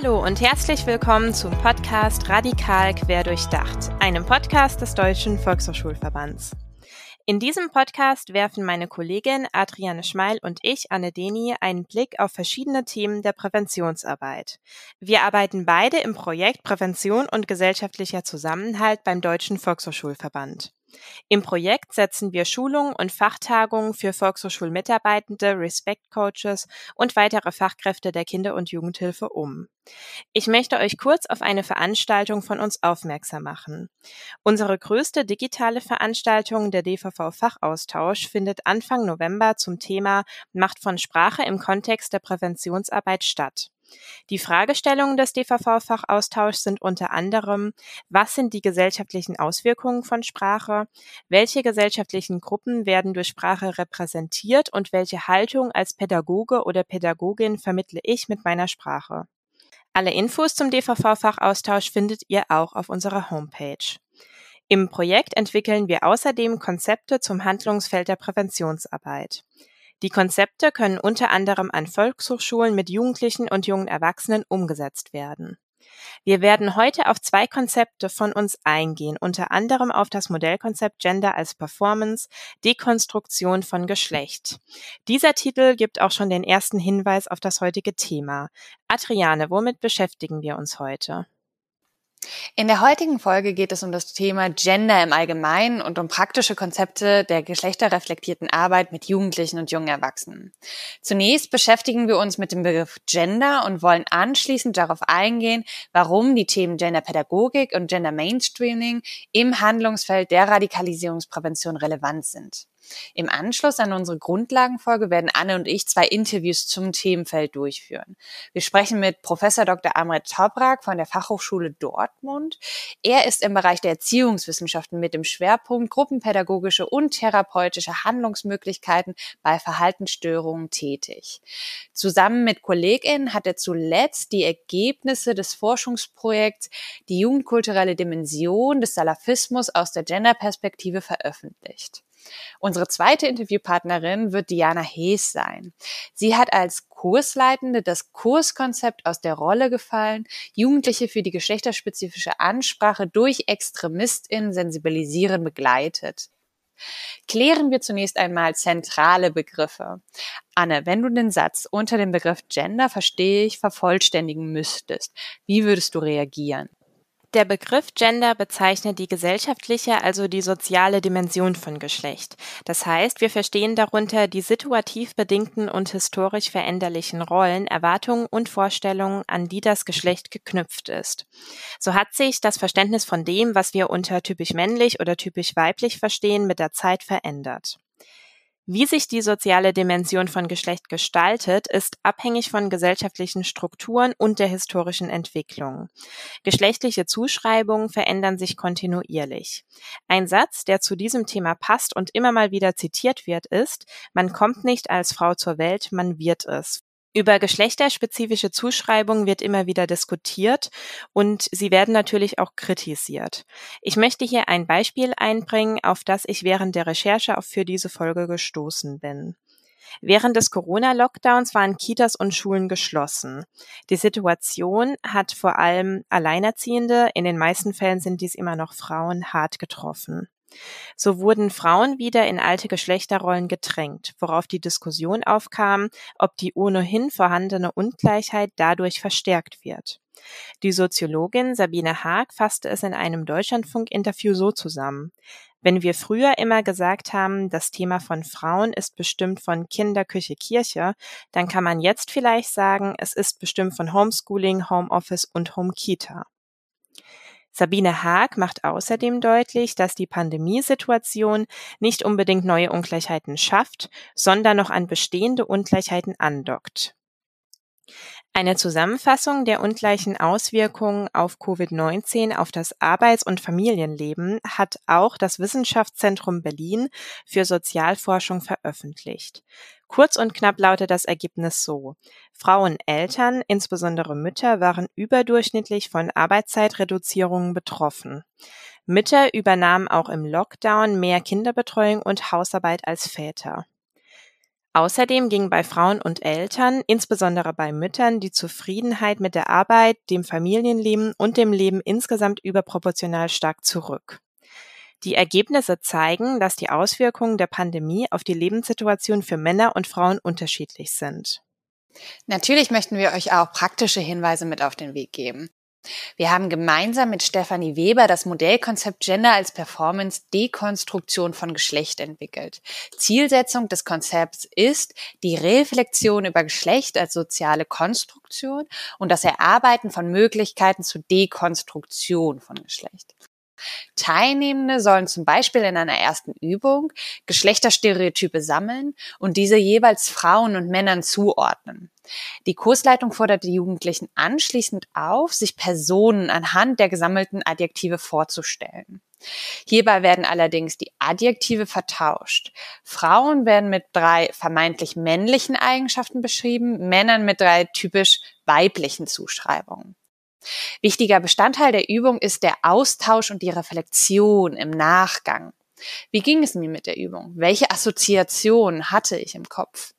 Hallo und herzlich willkommen zum Podcast Radikal quer durchdacht, einem Podcast des Deutschen Volkshochschulverbands. In diesem Podcast werfen meine Kollegin Adriane Schmeil und ich, Anne Deni, einen Blick auf verschiedene Themen der Präventionsarbeit. Wir arbeiten beide im Projekt Prävention und gesellschaftlicher Zusammenhalt beim Deutschen Volkshochschulverband. Im Projekt setzen wir Schulungen und Fachtagungen für Volkshochschulmitarbeitende, Respect Coaches und weitere Fachkräfte der Kinder- und Jugendhilfe um. Ich möchte euch kurz auf eine Veranstaltung von uns aufmerksam machen. Unsere größte digitale Veranstaltung, der DVV Fachaustausch, findet Anfang November zum Thema Macht von Sprache im Kontext der Präventionsarbeit statt. Die Fragestellungen des DVV-Fachaustauschs sind unter anderem, was sind die gesellschaftlichen Auswirkungen von Sprache, welche gesellschaftlichen Gruppen werden durch Sprache repräsentiert und welche Haltung als Pädagoge oder Pädagogin vermittle ich mit meiner Sprache. Alle Infos zum DVV-Fachaustausch findet ihr auch auf unserer Homepage. Im Projekt entwickeln wir außerdem Konzepte zum Handlungsfeld der Präventionsarbeit. Die Konzepte können unter anderem an Volkshochschulen mit Jugendlichen und jungen Erwachsenen umgesetzt werden. Wir werden heute auf zwei Konzepte von uns eingehen, unter anderem auf das Modellkonzept Gender als Performance, Dekonstruktion von Geschlecht. Dieser Titel gibt auch schon den ersten Hinweis auf das heutige Thema. Adriane, womit beschäftigen wir uns heute? In der heutigen Folge geht es um das Thema Gender im Allgemeinen und um praktische Konzepte der geschlechterreflektierten Arbeit mit Jugendlichen und jungen Erwachsenen. Zunächst beschäftigen wir uns mit dem Begriff Gender und wollen anschließend darauf eingehen, warum die Themen Genderpädagogik und Gender Mainstreaming im Handlungsfeld der Radikalisierungsprävention relevant sind. Im Anschluss an unsere Grundlagenfolge werden Anne und ich zwei Interviews zum Themenfeld durchführen. Wir sprechen mit Professor Dr. Amret Toprak von der Fachhochschule Dortmund. Er ist im Bereich der Erziehungswissenschaften mit dem Schwerpunkt gruppenpädagogische und therapeutische Handlungsmöglichkeiten bei Verhaltensstörungen tätig. Zusammen mit KollegInnen hat er zuletzt die Ergebnisse des Forschungsprojekts Die jugendkulturelle Dimension des Salafismus aus der Genderperspektive veröffentlicht. Unsere zweite Interviewpartnerin wird Diana Hees sein. Sie hat als Kursleitende das Kurskonzept aus der Rolle gefallen, Jugendliche für die geschlechterspezifische Ansprache durch ExtremistInnen sensibilisieren begleitet. Klären wir zunächst einmal zentrale Begriffe. Anne, wenn du den Satz unter dem Begriff Gender verstehe ich vervollständigen müsstest, wie würdest du reagieren? Der Begriff Gender bezeichnet die gesellschaftliche, also die soziale Dimension von Geschlecht. Das heißt, wir verstehen darunter die situativ bedingten und historisch veränderlichen Rollen, Erwartungen und Vorstellungen, an die das Geschlecht geknüpft ist. So hat sich das Verständnis von dem, was wir unter typisch männlich oder typisch weiblich verstehen, mit der Zeit verändert. Wie sich die soziale Dimension von Geschlecht gestaltet, ist abhängig von gesellschaftlichen Strukturen und der historischen Entwicklung. Geschlechtliche Zuschreibungen verändern sich kontinuierlich. Ein Satz, der zu diesem Thema passt und immer mal wieder zitiert wird, ist, man kommt nicht als Frau zur Welt, man wird es über geschlechterspezifische Zuschreibungen wird immer wieder diskutiert und sie werden natürlich auch kritisiert. Ich möchte hier ein Beispiel einbringen, auf das ich während der Recherche auch für diese Folge gestoßen bin. Während des Corona-Lockdowns waren Kitas und Schulen geschlossen. Die Situation hat vor allem Alleinerziehende, in den meisten Fällen sind dies immer noch Frauen, hart getroffen. So wurden Frauen wieder in alte Geschlechterrollen gedrängt, worauf die Diskussion aufkam, ob die ohnehin vorhandene Ungleichheit dadurch verstärkt wird. Die Soziologin Sabine Haag fasste es in einem Deutschlandfunk-Interview so zusammen. Wenn wir früher immer gesagt haben, das Thema von Frauen ist bestimmt von Kinder, Küche, Kirche, dann kann man jetzt vielleicht sagen, es ist bestimmt von Homeschooling, Homeoffice und Home Kita. Sabine Haag macht außerdem deutlich, dass die Pandemiesituation nicht unbedingt neue Ungleichheiten schafft, sondern noch an bestehende Ungleichheiten andockt. Eine Zusammenfassung der ungleichen Auswirkungen auf Covid-19 auf das Arbeits- und Familienleben hat auch das Wissenschaftszentrum Berlin für Sozialforschung veröffentlicht. Kurz und knapp lautet das Ergebnis so. Fraueneltern, insbesondere Mütter, waren überdurchschnittlich von Arbeitszeitreduzierungen betroffen. Mütter übernahmen auch im Lockdown mehr Kinderbetreuung und Hausarbeit als Väter. Außerdem ging bei Frauen und Eltern, insbesondere bei Müttern, die Zufriedenheit mit der Arbeit, dem Familienleben und dem Leben insgesamt überproportional stark zurück. Die Ergebnisse zeigen, dass die Auswirkungen der Pandemie auf die Lebenssituation für Männer und Frauen unterschiedlich sind. Natürlich möchten wir euch auch praktische Hinweise mit auf den Weg geben. Wir haben gemeinsam mit Stefanie Weber das Modellkonzept Gender als Performance Dekonstruktion von Geschlecht entwickelt. Zielsetzung des Konzepts ist die Reflexion über Geschlecht als soziale Konstruktion und das Erarbeiten von Möglichkeiten zur Dekonstruktion von Geschlecht. Teilnehmende sollen zum Beispiel in einer ersten Übung Geschlechterstereotype sammeln und diese jeweils Frauen und Männern zuordnen. Die Kursleitung fordert die Jugendlichen anschließend auf, sich Personen anhand der gesammelten Adjektive vorzustellen. Hierbei werden allerdings die Adjektive vertauscht. Frauen werden mit drei vermeintlich männlichen Eigenschaften beschrieben, Männern mit drei typisch weiblichen Zuschreibungen. Wichtiger Bestandteil der Übung ist der Austausch und die Reflexion im Nachgang. Wie ging es mir mit der Übung? Welche Assoziationen hatte ich im Kopf?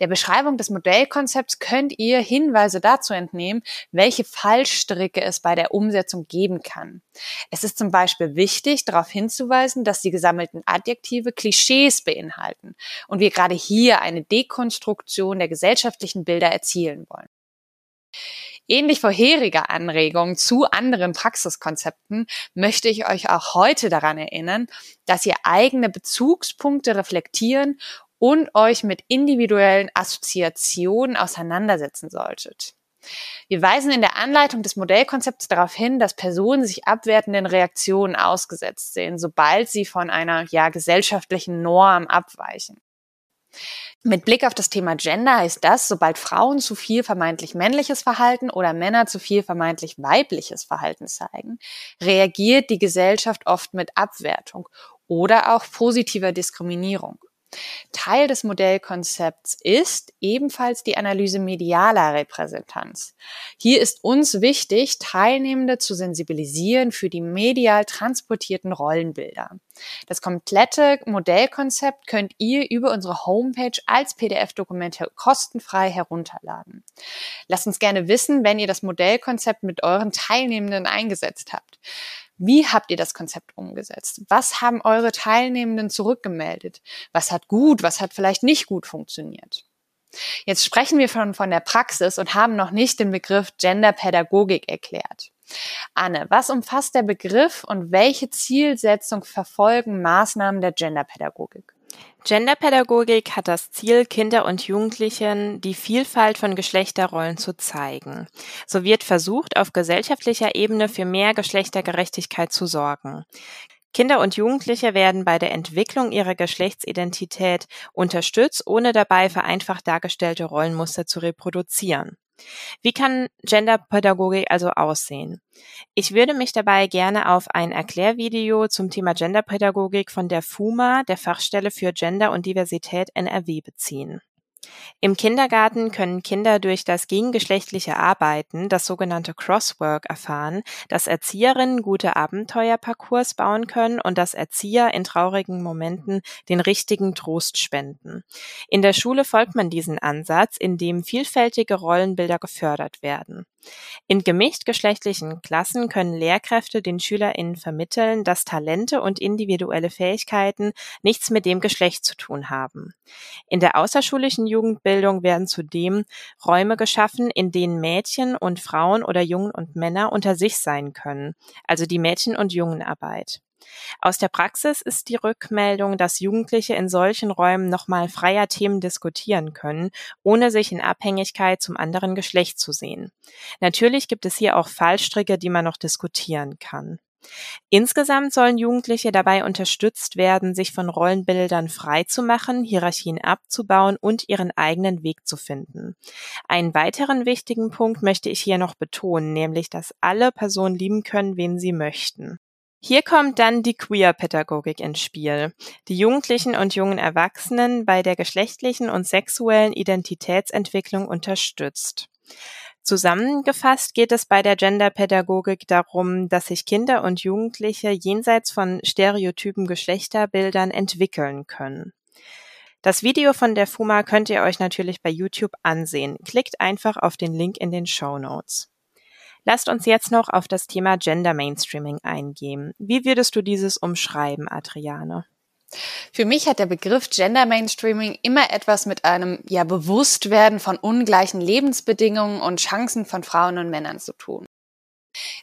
Der Beschreibung des Modellkonzepts könnt ihr Hinweise dazu entnehmen, welche Fallstricke es bei der Umsetzung geben kann. Es ist zum Beispiel wichtig, darauf hinzuweisen, dass die gesammelten Adjektive Klischees beinhalten und wir gerade hier eine Dekonstruktion der gesellschaftlichen Bilder erzielen wollen. Ähnlich vorheriger Anregungen zu anderen Praxiskonzepten möchte ich euch auch heute daran erinnern, dass ihr eigene Bezugspunkte reflektieren und euch mit individuellen Assoziationen auseinandersetzen solltet. Wir weisen in der Anleitung des Modellkonzepts darauf hin, dass Personen sich abwertenden Reaktionen ausgesetzt sehen, sobald sie von einer ja gesellschaftlichen Norm abweichen. Mit Blick auf das Thema Gender heißt das, sobald Frauen zu viel vermeintlich männliches Verhalten oder Männer zu viel vermeintlich weibliches Verhalten zeigen, reagiert die Gesellschaft oft mit Abwertung oder auch positiver Diskriminierung. Teil des Modellkonzepts ist ebenfalls die Analyse medialer Repräsentanz. Hier ist uns wichtig, Teilnehmende zu sensibilisieren für die medial transportierten Rollenbilder. Das komplette Modellkonzept könnt ihr über unsere Homepage als PDF-Dokumente kostenfrei herunterladen. Lasst uns gerne wissen, wenn ihr das Modellkonzept mit euren Teilnehmenden eingesetzt habt. Wie habt ihr das Konzept umgesetzt? Was haben eure Teilnehmenden zurückgemeldet? Was hat gut, was hat vielleicht nicht gut funktioniert? Jetzt sprechen wir von, von der Praxis und haben noch nicht den Begriff Genderpädagogik erklärt. Anne, was umfasst der Begriff und welche Zielsetzung verfolgen Maßnahmen der Genderpädagogik? Genderpädagogik hat das Ziel, Kinder und Jugendlichen die Vielfalt von Geschlechterrollen zu zeigen. So wird versucht, auf gesellschaftlicher Ebene für mehr Geschlechtergerechtigkeit zu sorgen. Kinder und Jugendliche werden bei der Entwicklung ihrer Geschlechtsidentität unterstützt, ohne dabei vereinfacht dargestellte Rollenmuster zu reproduzieren. Wie kann Genderpädagogik also aussehen? Ich würde mich dabei gerne auf ein Erklärvideo zum Thema Genderpädagogik von der FUMA, der Fachstelle für Gender und Diversität NRW, beziehen. Im Kindergarten können Kinder durch das gegengeschlechtliche Arbeiten, das sogenannte Crosswork, erfahren, dass Erzieherinnen gute Abenteuerparcours bauen können und dass Erzieher in traurigen Momenten den richtigen Trost spenden. In der Schule folgt man diesen Ansatz, indem vielfältige Rollenbilder gefördert werden. In gemischtgeschlechtlichen Klassen können Lehrkräfte den SchülerInnen vermitteln, dass Talente und individuelle Fähigkeiten nichts mit dem Geschlecht zu tun haben. In der außerschulischen Jugendbildung werden zudem Räume geschaffen, in denen Mädchen und Frauen oder Jungen und Männer unter sich sein können, also die Mädchen- und Jungenarbeit. Aus der Praxis ist die Rückmeldung, dass Jugendliche in solchen Räumen nochmal freier Themen diskutieren können, ohne sich in Abhängigkeit zum anderen Geschlecht zu sehen. Natürlich gibt es hier auch Fallstricke, die man noch diskutieren kann. Insgesamt sollen Jugendliche dabei unterstützt werden, sich von Rollenbildern frei zu machen, Hierarchien abzubauen und ihren eigenen Weg zu finden. Einen weiteren wichtigen Punkt möchte ich hier noch betonen, nämlich, dass alle Personen lieben können, wen sie möchten. Hier kommt dann die Queer-Pädagogik ins Spiel, die Jugendlichen und jungen Erwachsenen bei der geschlechtlichen und sexuellen Identitätsentwicklung unterstützt. Zusammengefasst geht es bei der Genderpädagogik darum, dass sich Kinder und Jugendliche jenseits von stereotypen Geschlechterbildern entwickeln können. Das Video von der FUMA könnt ihr euch natürlich bei YouTube ansehen. Klickt einfach auf den Link in den Show Notes. Lasst uns jetzt noch auf das Thema Gender Mainstreaming eingehen. Wie würdest du dieses umschreiben, Adriane? Für mich hat der Begriff Gender Mainstreaming immer etwas mit einem ja Bewusstwerden von ungleichen Lebensbedingungen und Chancen von Frauen und Männern zu tun.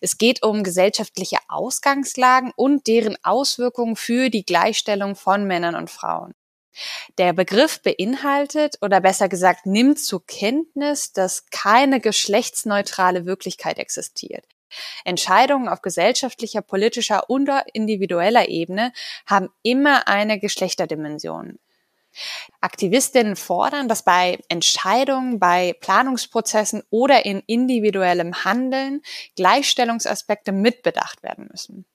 Es geht um gesellschaftliche Ausgangslagen und deren Auswirkungen für die Gleichstellung von Männern und Frauen. Der Begriff beinhaltet oder besser gesagt nimmt zur Kenntnis, dass keine geschlechtsneutrale Wirklichkeit existiert. Entscheidungen auf gesellschaftlicher, politischer und individueller Ebene haben immer eine Geschlechterdimension. Aktivistinnen fordern, dass bei Entscheidungen, bei Planungsprozessen oder in individuellem Handeln Gleichstellungsaspekte mitbedacht werden müssen.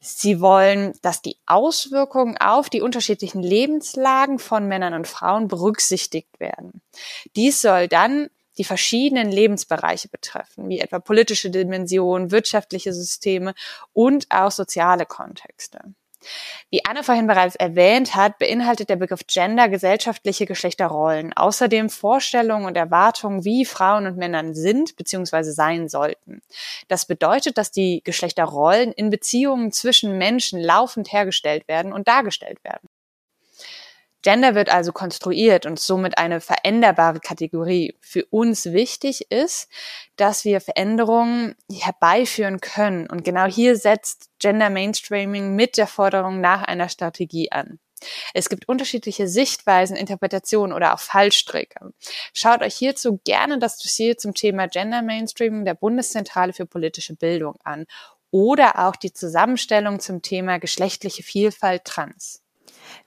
Sie wollen, dass die Auswirkungen auf die unterschiedlichen Lebenslagen von Männern und Frauen berücksichtigt werden. Dies soll dann die verschiedenen Lebensbereiche betreffen, wie etwa politische Dimensionen, wirtschaftliche Systeme und auch soziale Kontexte. Wie Anne vorhin bereits erwähnt hat, beinhaltet der Begriff Gender gesellschaftliche Geschlechterrollen, außerdem Vorstellungen und Erwartungen, wie Frauen und Männer sind bzw. sein sollten. Das bedeutet, dass die Geschlechterrollen in Beziehungen zwischen Menschen laufend hergestellt werden und dargestellt werden. Gender wird also konstruiert und somit eine veränderbare Kategorie. Für uns wichtig ist, dass wir Veränderungen herbeiführen können. Und genau hier setzt Gender Mainstreaming mit der Forderung nach einer Strategie an. Es gibt unterschiedliche Sichtweisen, Interpretationen oder auch Fallstricke. Schaut euch hierzu gerne das Dossier zum Thema Gender Mainstreaming der Bundeszentrale für politische Bildung an oder auch die Zusammenstellung zum Thema geschlechtliche Vielfalt trans.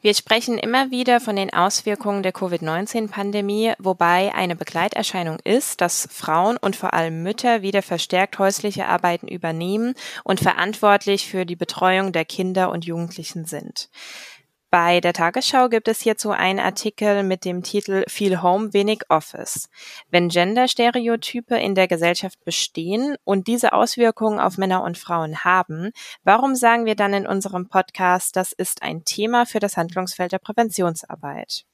Wir sprechen immer wieder von den Auswirkungen der Covid-19-Pandemie, wobei eine Begleiterscheinung ist, dass Frauen und vor allem Mütter wieder verstärkt häusliche Arbeiten übernehmen und verantwortlich für die Betreuung der Kinder und Jugendlichen sind. Bei der Tagesschau gibt es hierzu einen Artikel mit dem Titel Viel Home, wenig Office. Wenn Genderstereotype in der Gesellschaft bestehen und diese Auswirkungen auf Männer und Frauen haben, warum sagen wir dann in unserem Podcast, das ist ein Thema für das Handlungsfeld der Präventionsarbeit?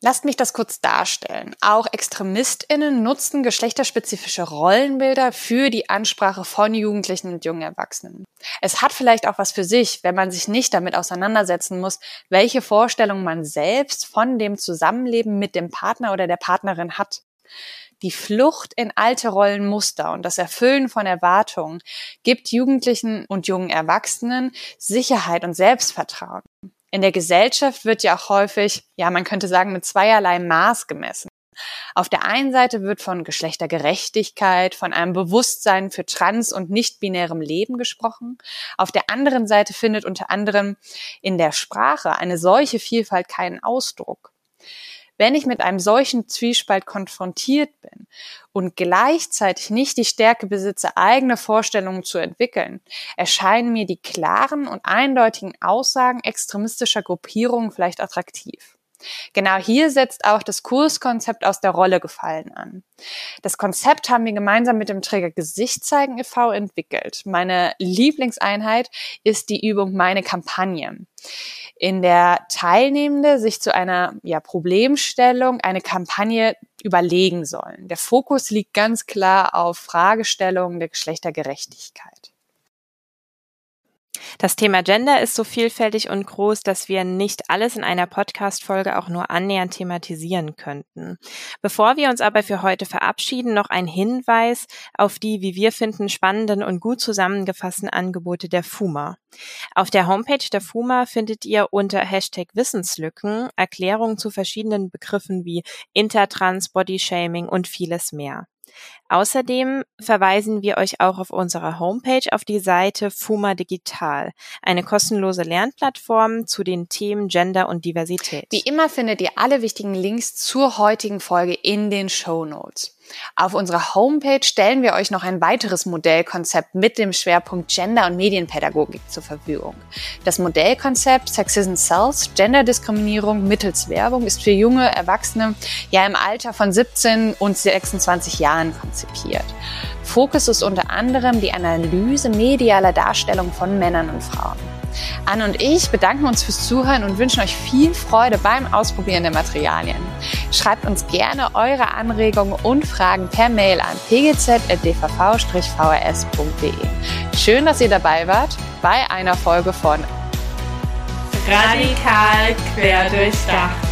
Lasst mich das kurz darstellen. Auch ExtremistInnen nutzen geschlechterspezifische Rollenbilder für die Ansprache von Jugendlichen und jungen Erwachsenen. Es hat vielleicht auch was für sich, wenn man sich nicht damit auseinandersetzen muss, welche Vorstellungen man selbst von dem Zusammenleben mit dem Partner oder der Partnerin hat. Die Flucht in alte Rollenmuster und das Erfüllen von Erwartungen gibt Jugendlichen und jungen Erwachsenen Sicherheit und Selbstvertrauen in der Gesellschaft wird ja auch häufig, ja, man könnte sagen, mit zweierlei Maß gemessen. Auf der einen Seite wird von Geschlechtergerechtigkeit, von einem Bewusstsein für trans- und nicht-binärem Leben gesprochen. Auf der anderen Seite findet unter anderem in der Sprache eine solche Vielfalt keinen Ausdruck. Wenn ich mit einem solchen Zwiespalt konfrontiert bin und gleichzeitig nicht die Stärke besitze, eigene Vorstellungen zu entwickeln, erscheinen mir die klaren und eindeutigen Aussagen extremistischer Gruppierungen vielleicht attraktiv. Genau hier setzt auch das Kurskonzept aus der Rolle gefallen an. Das Konzept haben wir gemeinsam mit dem Träger Gesicht zeigen e.V. entwickelt. Meine Lieblingseinheit ist die Übung Meine Kampagne, in der Teilnehmende sich zu einer ja, Problemstellung eine Kampagne überlegen sollen. Der Fokus liegt ganz klar auf Fragestellungen der Geschlechtergerechtigkeit. Das Thema Gender ist so vielfältig und groß, dass wir nicht alles in einer Podcast-Folge auch nur annähernd thematisieren könnten. Bevor wir uns aber für heute verabschieden, noch ein Hinweis auf die, wie wir finden, spannenden und gut zusammengefassten Angebote der FUMA. Auf der Homepage der FUMA findet ihr unter Hashtag Wissenslücken Erklärungen zu verschiedenen Begriffen wie Intertrans, Bodyshaming und vieles mehr. Außerdem verweisen wir euch auch auf unserer Homepage auf die Seite Fuma Digital, eine kostenlose Lernplattform zu den Themen Gender und Diversität. Wie immer findet ihr alle wichtigen Links zur heutigen Folge in den Show Notes. Auf unserer Homepage stellen wir euch noch ein weiteres Modellkonzept mit dem Schwerpunkt Gender- und Medienpädagogik zur Verfügung. Das Modellkonzept Sexism Sells, Genderdiskriminierung mittels Werbung ist für junge Erwachsene ja im Alter von 17 und 26 Jahren konzipiert. Fokus ist unter anderem die Analyse medialer Darstellung von Männern und Frauen. Anne und ich bedanken uns fürs Zuhören und wünschen euch viel Freude beim Ausprobieren der Materialien. Schreibt uns gerne eure Anregungen und Fragen per Mail an pgz.dvv-vrs.de. Schön, dass ihr dabei wart bei einer Folge von Radikal querdurchdacht.